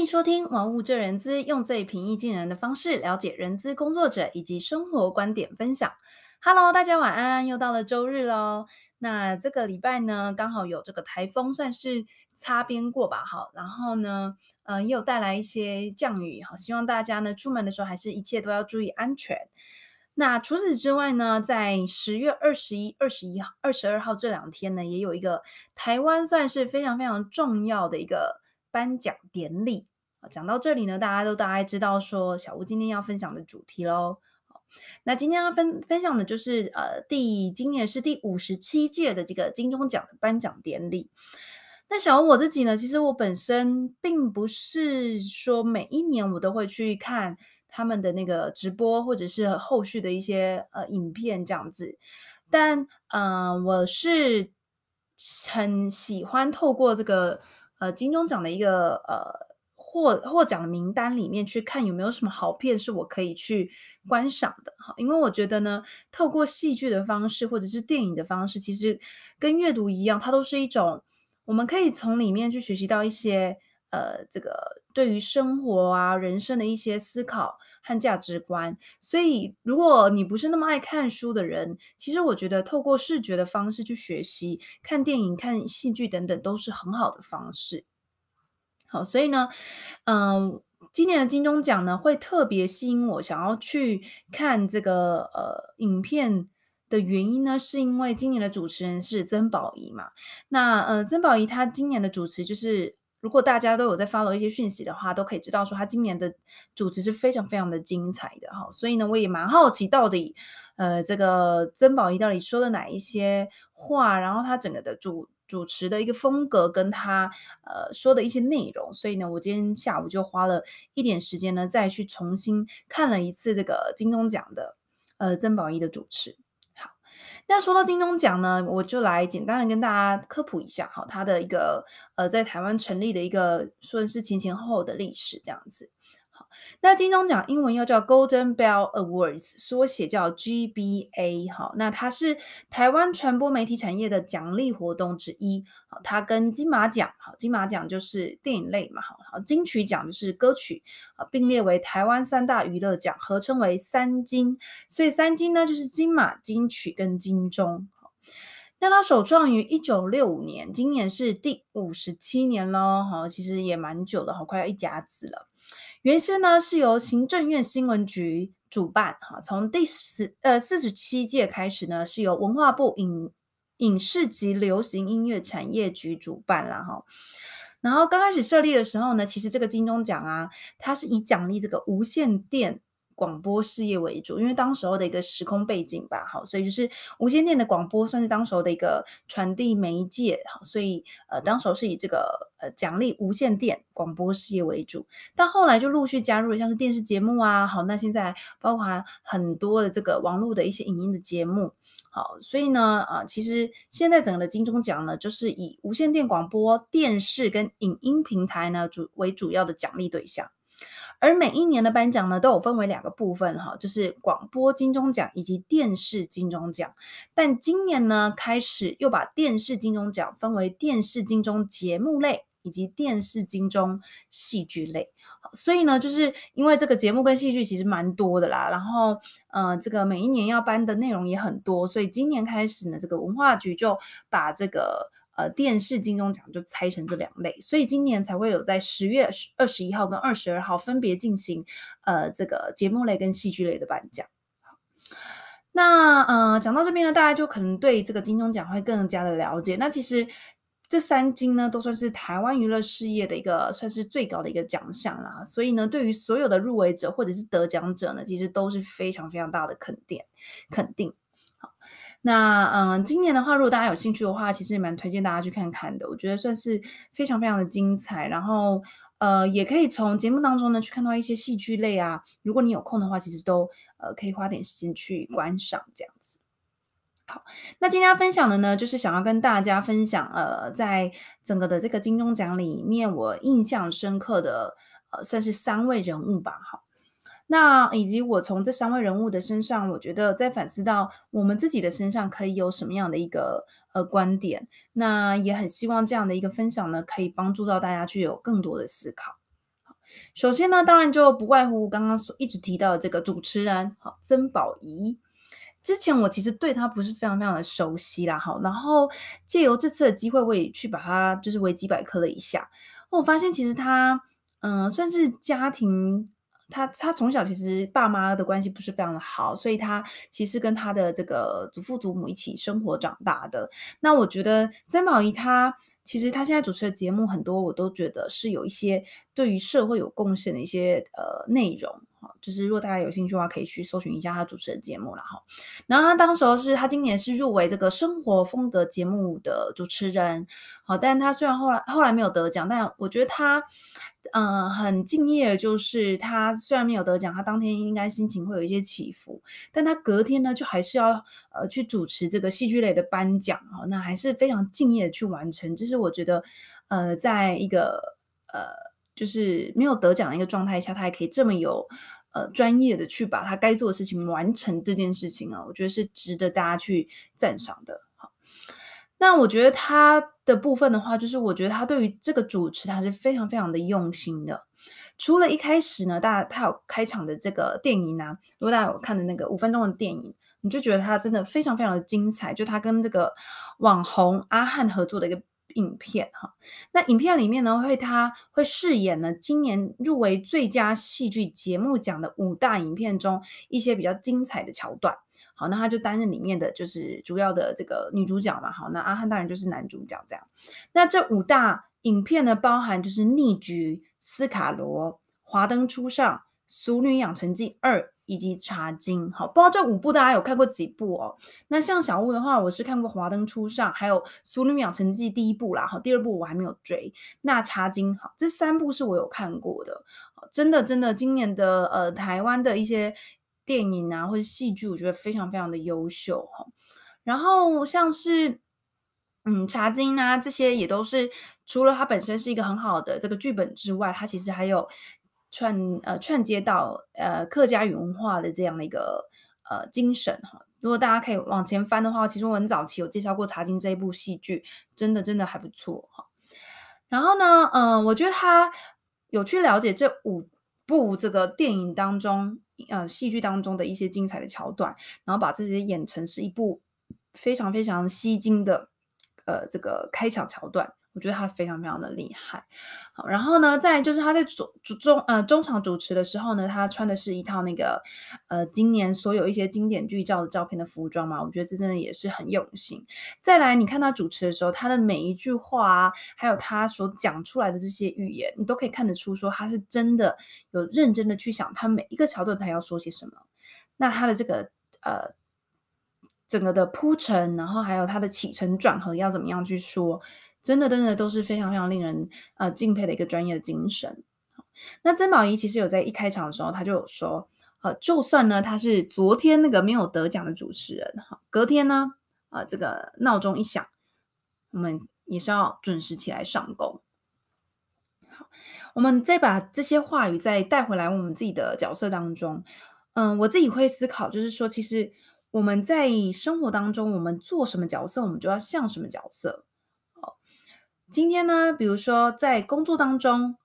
欢迎收听《玩物这人资》，用最平易近人的方式了解人资工作者以及生活观点分享。Hello，大家晚安，又到了周日喽。那这个礼拜呢，刚好有这个台风算是擦边过吧，好，然后呢，呃，也有带来一些降雨，好，希望大家呢出门的时候还是一切都要注意安全。那除此之外呢，在十月二十一、二十一号、二十二号这两天呢，也有一个台湾算是非常非常重要的一个颁奖典礼。讲到这里呢，大家都大概知道说小吴今天要分享的主题喽。那今天要分分享的就是呃，第今年是第五十七届的这个金钟奖的颁奖典礼。那小吴我自己呢，其实我本身并不是说每一年我都会去看他们的那个直播或者是后续的一些呃影片这样子，但嗯、我是很喜欢透过这个呃金钟奖的一个呃。获获奖名单里面去看有没有什么好片是我可以去观赏的哈，因为我觉得呢，透过戏剧的方式或者是电影的方式，其实跟阅读一样，它都是一种我们可以从里面去学习到一些呃，这个对于生活啊、人生的一些思考和价值观。所以，如果你不是那么爱看书的人，其实我觉得透过视觉的方式去学习，看电影、看戏剧等等，都是很好的方式。好，所以呢，嗯，今年的金钟奖呢，会特别吸引我想要去看这个呃影片的原因呢，是因为今年的主持人是曾宝仪嘛。那呃，曾宝仪她今年的主持，就是如果大家都有在 follow 一些讯息的话，都可以知道说她今年的主持是非常非常的精彩的哈。所以呢，我也蛮好奇到底呃这个曾宝仪到底说了哪一些话，然后她整个的主。主持的一个风格跟他呃说的一些内容，所以呢，我今天下午就花了一点时间呢，再去重新看了一次这个金钟奖的呃曾宝仪的主持。好，那说到金钟奖呢，我就来简单的跟大家科普一下，好，他的一个呃在台湾成立的一个算是前前后后的历史这样子。那金钟奖英文又叫 Golden Bell Awards，缩写叫 GBA。哈，那它是台湾传播媒体产业的奖励活动之一。好，它跟金马奖，好，金马奖就是电影类嘛，好，好，金曲奖就是歌曲，啊，并列为台湾三大娱乐奖，合称为三金。所以三金呢，就是金马、金曲跟金钟。那它首创于一九六五年，今年是第五十七年喽。好，其实也蛮久的，好，快要一甲子了。原先呢是由行政院新闻局主办，哈，从第十呃四十七届开始呢是由文化部影影视及流行音乐产业局主办了哈。然后刚开始设立的时候呢，其实这个金钟奖啊，它是以奖励这个无线电。广播事业为主，因为当时候的一个时空背景吧，好，所以就是无线电的广播算是当时候的一个传递媒介，好，所以呃，当时候是以这个呃奖励无线电广播事业为主，但后来就陆续加入了像是电视节目啊，好，那现在包括很多的这个网络的一些影音的节目，好，所以呢，啊、其实现在整个的金钟奖呢，就是以无线电广播电视跟影音平台呢主为主要的奖励对象。而每一年的颁奖呢，都有分为两个部分哈，就是广播金钟奖以及电视金钟奖。但今年呢，开始又把电视金钟奖分为电视金钟节目类以及电视金钟戏剧类。所以呢，就是因为这个节目跟戏剧其实蛮多的啦，然后呃，这个每一年要颁的内容也很多，所以今年开始呢，这个文化局就把这个。呃，电视金钟奖就拆成这两类，所以今年才会有在十月二十一号跟二十二号分别进行呃这个节目类跟戏剧类的颁奖。那呃讲到这边呢，大家就可能对这个金钟奖会更加的了解。那其实这三金呢，都算是台湾娱乐事业的一个算是最高的一个奖项啦。所以呢，对于所有的入围者或者是得奖者呢，其实都是非常非常大的肯定，肯定。好那嗯，今年的话，如果大家有兴趣的话，其实也蛮推荐大家去看看的。我觉得算是非常非常的精彩，然后呃，也可以从节目当中呢去看到一些戏剧类啊。如果你有空的话，其实都呃可以花点时间去观赏这样子。好，那今天要分享的呢，就是想要跟大家分享呃，在整个的这个金钟奖里面，我印象深刻的呃，算是三位人物吧。好。那以及我从这三位人物的身上，我觉得在反思到我们自己的身上可以有什么样的一个呃观点。那也很希望这样的一个分享呢，可以帮助到大家去有更多的思考。首先呢，当然就不外乎刚刚所一直提到的这个主持人，好，曾宝仪。之前我其实对他不是非常非常的熟悉啦，好，然后借由这次的机会，我也去把他就是维基百科了一下，我发现其实他，嗯、算是家庭，他他从小其实爸妈的关系不是非常的好，所以他其实跟他的这个祖父祖母一起生活长大的。那我觉得曾宝仪他。其实他现在主持的节目很多，我都觉得是有一些对于社会有贡献的一些呃内容哈。就是如果大家有兴趣的话，可以去搜寻一下他主持的节目了哈。然后他当时候是他今年是入围这个生活风格节目的主持人，好，但他虽然后来后来没有得奖，但我觉得他。嗯、很敬业，就是他虽然没有得奖，他当天应该心情会有一些起伏，但他隔天呢，就还是要呃去主持这个戏剧类的颁奖啊，那还是非常敬业的去完成。这是我觉得，呃，在一个呃就是没有得奖的一个状态下，他还可以这么有呃专业的去把他该做的事情完成这件事情啊，我觉得是值得大家去赞赏的。好那我觉得他的部分的话，就是我觉得他对于这个主持，他是非常非常的用心的。除了一开始呢，大家他有开场的这个电影啊，如果大家有看的那个五分钟的电影，你就觉得他真的非常非常的精彩。就他跟这个网红阿汉合作的一个影片哈，那影片里面呢，会他会饰演呢今年入围最佳戏剧节目奖的五大影片中一些比较精彩的桥段。好，那他就担任里面的就是主要的这个女主角嘛。好，那阿汉当然就是男主角这样。那这五大影片呢，包含就是《逆局》、《斯卡罗》、《华灯初上》、《俗女养成记二》以及《茶金》。好，不知道这五部大家有看过几部哦？那像小物的话，我是看过《华灯初上》，还有《俗女养成记》第一部啦。好，第二部我还没有追。那《茶金》好，这三部是我有看过的。真的真的，今年的呃台湾的一些。电影啊，或者戏剧，我觉得非常非常的优秀哈。然后像是嗯，茶金啊，这些也都是除了它本身是一个很好的这个剧本之外，它其实还有串呃串接到呃客家语文化的这样的一个呃精神哈。如果大家可以往前翻的话，其实我很早期有介绍过茶金这一部戏剧，真的真的还不错哈。然后呢，嗯、呃，我觉得他有去了解这五部这个电影当中。呃，戏剧当中的一些精彩的桥段，然后把这些演成是一部非常非常吸睛的呃这个开场桥段，我觉得他非常非常的厉害。好，然后呢，再就是他在主主中呃中场主持的时候呢，他穿的是一套那个呃今年所有一些经典剧照的照片的服装嘛，我觉得这真的也是很用心。再来，你看他主持的时候，他的每一句话啊，还有他所讲出来的这些语言，你都可以看得出说他是真的有认真的去想他每一个桥段他要说些什么。那他的这个呃整个的铺陈，然后还有他的起承转合要怎么样去说。真的，真的都是非常非常令人呃敬佩的一个专业的精神。那曾宝仪其实有在一开场的时候，他就有说，呃，就算呢他是昨天那个没有得奖的主持人，哈，隔天呢，啊、这个闹钟一响，我们也是要准时起来上工。好，我们再把这些话语再带回来我们自己的角色当中。嗯、我自己会思考，就是说，其实我们在生活当中，我们做什么角色，我们就要像什么角色。今天呢，比如说在工作当中，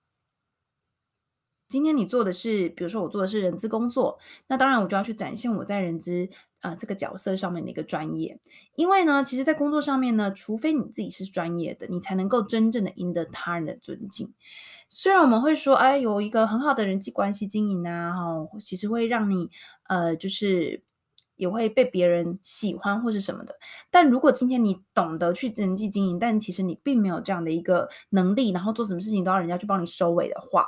今天你做的是，比如说我做的是人资工作，那当然我就要去展现我在人资啊、呃、这个角色上面的一个专业。因为呢，其实，在工作上面呢，除非你自己是专业的，你才能够真正的赢得他人的尊敬。虽然我们会说，哎，有一个很好的人际关系经营啊，哈，其实会让你呃，就是。也会被别人喜欢或是什么的，但如果今天你懂得去人际经营，但其实你并没有这样的一个能力，然后做什么事情都要人家去帮你收尾的话，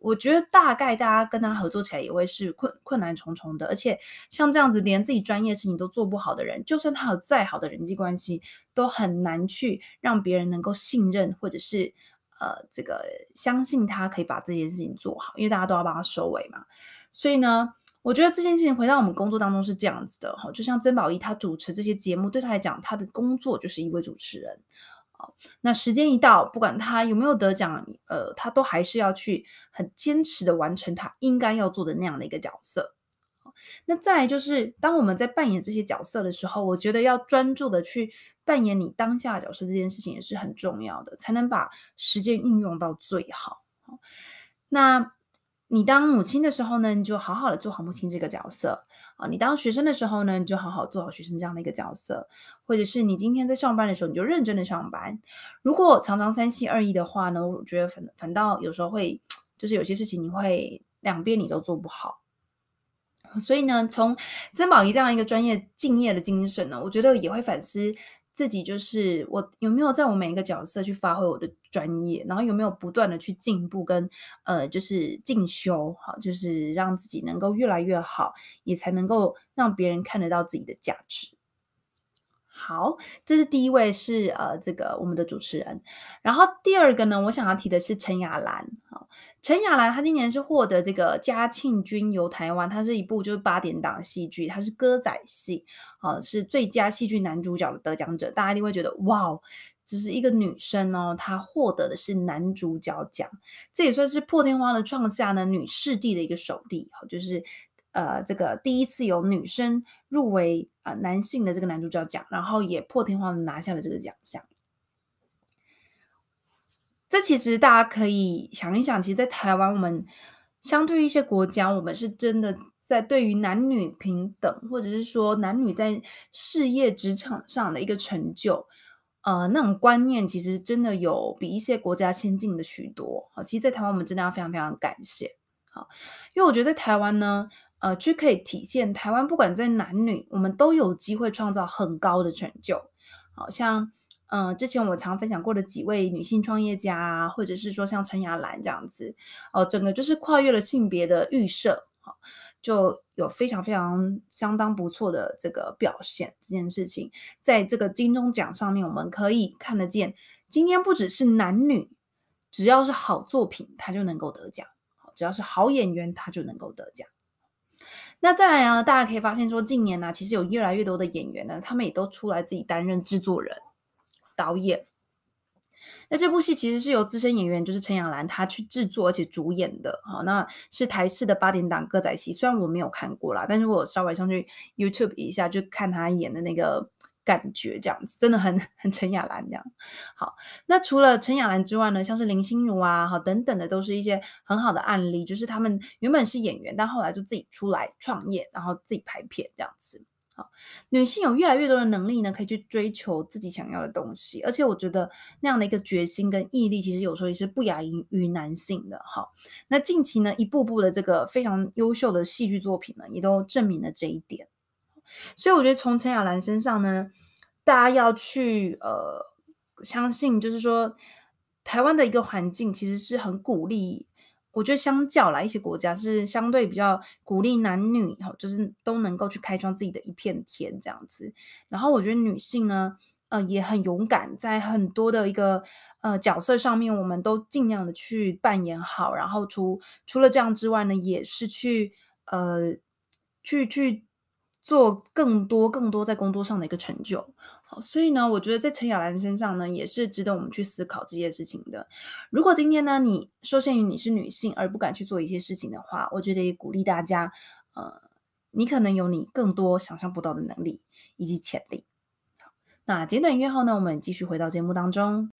我觉得大概大家跟他合作起来也会是困困难重重的。而且像这样子连自己专业事情都做不好的人，就算他有再好的人际关系，都很难去让别人能够信任或者是呃这个相信他可以把这件事情做好，因为大家都要帮他收尾嘛。所以呢。我觉得这件事情回到我们工作当中是这样子的哈，就像曾宝仪他主持这些节目，对他来讲，他的工作就是一位主持人。那时间一到，不管他有没有得奖，呃，他都还是要去很坚持的完成他应该要做的那样的一个角色。那再来就是，当我们在扮演这些角色的时候，我觉得要专注的去扮演你当下角色，这件事情也是很重要的，才能把时间运用到最好。那你当母亲的时候呢，你就好好的做好母亲这个角色啊；你当学生的时候呢，你就好好做好学生这样的一个角色，或者是你今天在上班的时候，你就认真的上班。如果常常三心二意的话呢，我觉得反反倒有时候会，就是有些事情你会两边你都做不好。所以呢，从曾宝仪这样一个专业敬业的精神呢，我觉得也会反思。自己就是我有没有在我每一个角色去发挥我的专业，然后有没有不断的去进步跟呃就是进修，好，就是让自己能够越来越好，也才能够让别人看得到自己的价值。好，这是第一位是呃这个我们的主持人，然后第二个呢，我想要提的是陈雅兰。好，陈雅兰她今年是获得这个嘉庆君游台湾，它是一部就是八点档戏剧，它是歌仔戏，啊，是最佳戏剧男主角的得奖者，大家一定会觉得哇，只是一个女生哦，她获得的是男主角奖，这也算是破天荒的创下呢女视帝的一个首例，好，就是。呃，这个第一次有女生入围啊、男性的这个男主角奖，然后也破天荒的拿下了这个奖项。这其实大家可以想一想，其实，在台湾，我们相对于一些国家，我们是真的在对于男女平等，或者是说男女在事业职场上的一个成就，呃，那种观念，其实真的有比一些国家先进的许多。好，其实，在台湾，我们真的要非常非常感谢。好，因为我觉得在台湾呢。呃，就可以体现台湾不管在男女，我们都有机会创造很高的成就。好像，呃，之前我常分享过的几位女性创业家啊，或者是说像陈雅兰这样子，哦、整个就是跨越了性别的预设，好，就有非常非常相当不错的这个表现。这件事情，在这个金钟奖上面，我们可以看得见，今天不只是男女，只要是好作品，他就能够得奖；只要是好演员，他就能够得奖。那再来呢，大家可以发现说，近年呢、其实有越来越多的演员呢，他们也都出来自己担任制作人、导演。那这部戏其实是由资深演员，就是陈雅兰，她去制作而且主演的。好，那是台视的八点档歌仔戏，虽然我没有看过啦，但是我稍微上去 YouTube 一下，就看他演的那个。感觉这样子真的很 很陈雅兰这样。好，那除了陈雅兰之外呢，像是林心如啊，好等等的，都是一些很好的案例。就是他们原本是演员，但后来就自己出来创业，然后自己拍片这样子。好，女性有越来越多的能力呢，可以去追求自己想要的东西。而且我觉得那样的一个决心跟毅力，其实有时候也是不亚于于男性的。好，那近期呢，一步步的这个非常优秀的戏剧作品呢，也都证明了这一点。所以我觉得从陈雅兰身上呢，大家要去呃相信，就是说台湾的一个环境其实是很鼓励。我觉得相较来一些国家是相对比较鼓励男女哈，就是都能够去开创自己的一片天这样子。然后我觉得女性呢，呃也很勇敢，在很多的一个呃角色上面，我们都尽量的去扮演好。然后除除了这样之外呢，也是去呃去去。做更多更多在工作上的一个成就，所以呢，我觉得在陈雅兰身上呢，也是值得我们去思考这件事情的。如果今天呢，你受限于你是女性而不敢去做一些事情的话，我觉得也鼓励大家，呃，你可能有你更多想象不到的能力以及潜力。好，那简短音乐后呢，我们继续回到节目当中。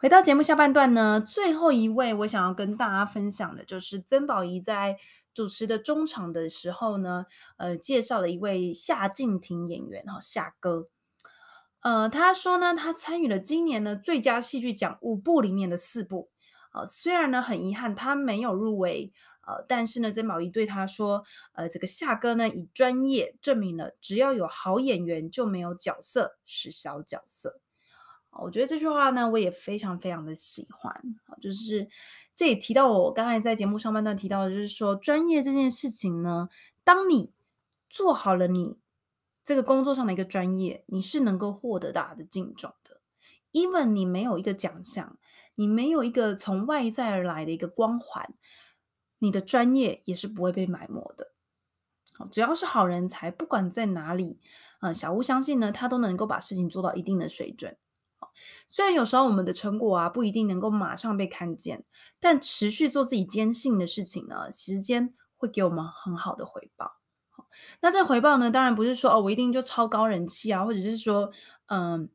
回到节目下半段呢，最后一位我想要跟大家分享的，就是曾宝仪在主持的中场的时候呢，呃，介绍了一位夏靖庭演员哈，夏哥，呃，他说呢，他参与了今年的最佳戏剧奖五部里面的四部，呃，虽然呢很遗憾他没有入围，呃，但是呢，曾宝仪对他说，呃，这个夏哥呢以专业证明了，只要有好演员就没有角色是小角色。我觉得这句话呢，我也非常非常的喜欢。就是这也提到我刚才在节目上半段提到的，就是说专业这件事情呢，当你做好了你这个工作上的一个专业，你是能够获得大家的敬重的。Even 你没有一个奖项，你没有一个从外在而来的一个光环，你的专业也是不会被埋没的。只要是好人才，不管在哪里，嗯，小吴相信呢，他都能够把事情做到一定的水准。虽然有时候我们的成果啊不一定能够马上被看见，但持续做自己坚信的事情呢，时间会给我们很好的回报。那这回报呢，当然不是说哦，我一定就超高人气啊，或者是说，嗯，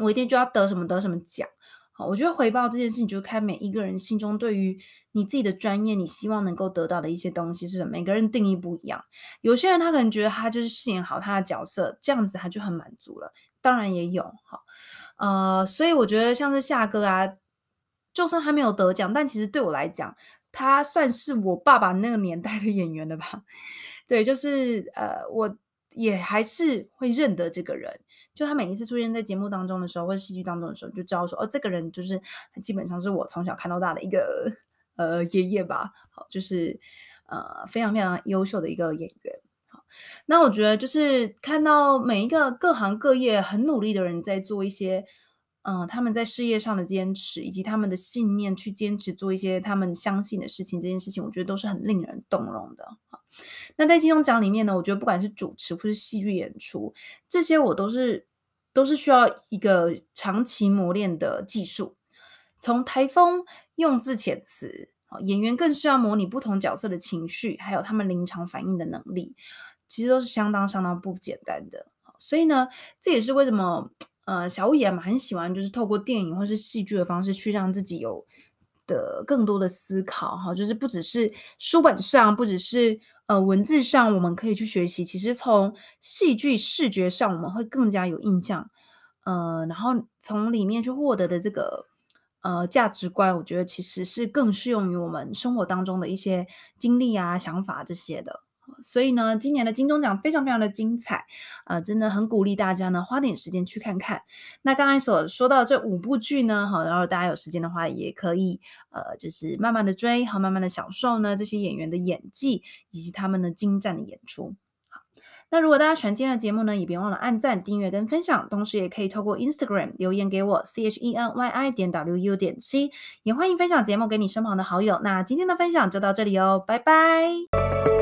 我一定就要得什么得什么奖。好，我觉得回报这件事情，就看每一个人心中对于你自己的专业，你希望能够得到的一些东西是什么。每个人定义不一样，有些人他可能觉得他就是饰演好他的角色，这样子他就很满足了。当然也有哈，呃，所以我觉得像是夏哥啊，就算他没有得奖，但其实对我来讲，他算是我爸爸那个年代的演员了吧。对，就是呃，我也还是会认得这个人。就他每一次出现在节目当中的时候，或者戏剧当中的时候，就知道说，哦，这个人就是基本上是我从小看到大的一个呃爷爷吧。好，就是呃非常非常优秀的一个演员。好，那我觉得就是看到每一个各行各业很努力的人在做一些。嗯，他们在事业上的坚持，以及他们的信念，去坚持做一些他们相信的事情，这件事情我觉得都是很令人动容的。那在金钟奖里面呢，我觉得不管是主持或是戏剧演出，这些我都是都是需要一个长期磨练的技术。从台风、用字遣词，演员更是要模拟不同角色的情绪，还有他们临场反应的能力，其实都是相当相当不简单的。所以呢，这也是为什么。呃，小武也蛮喜欢，就是透过电影或是戏剧的方式去让自己有的更多的思考哈，就是不只是书本上，不只是呃文字上，我们可以去学习。其实从戏剧视觉上，我们会更加有印象。呃，然后从里面去获得的这个呃价值观，我觉得其实是更适用于我们生活当中的一些经历啊、想法这些的。所以呢，今年的金钟奖非常非常的精彩，呃，真的很鼓励大家呢花点时间去看看。那刚才所说到这五部剧呢，好，然后大家有时间的话也可以，呃，就是慢慢的追，好，慢慢的享受呢这些演员的演技以及他们的精湛的演出。好，那如果大家喜欢今天的节目呢，也别忘了按赞、订阅跟分享，同时也可以透过 Instagram 留言给我 C H E N Y I 点 W U 点七，也欢迎分享节目给你身旁的好友。那今天的分享就到这里哦，拜拜。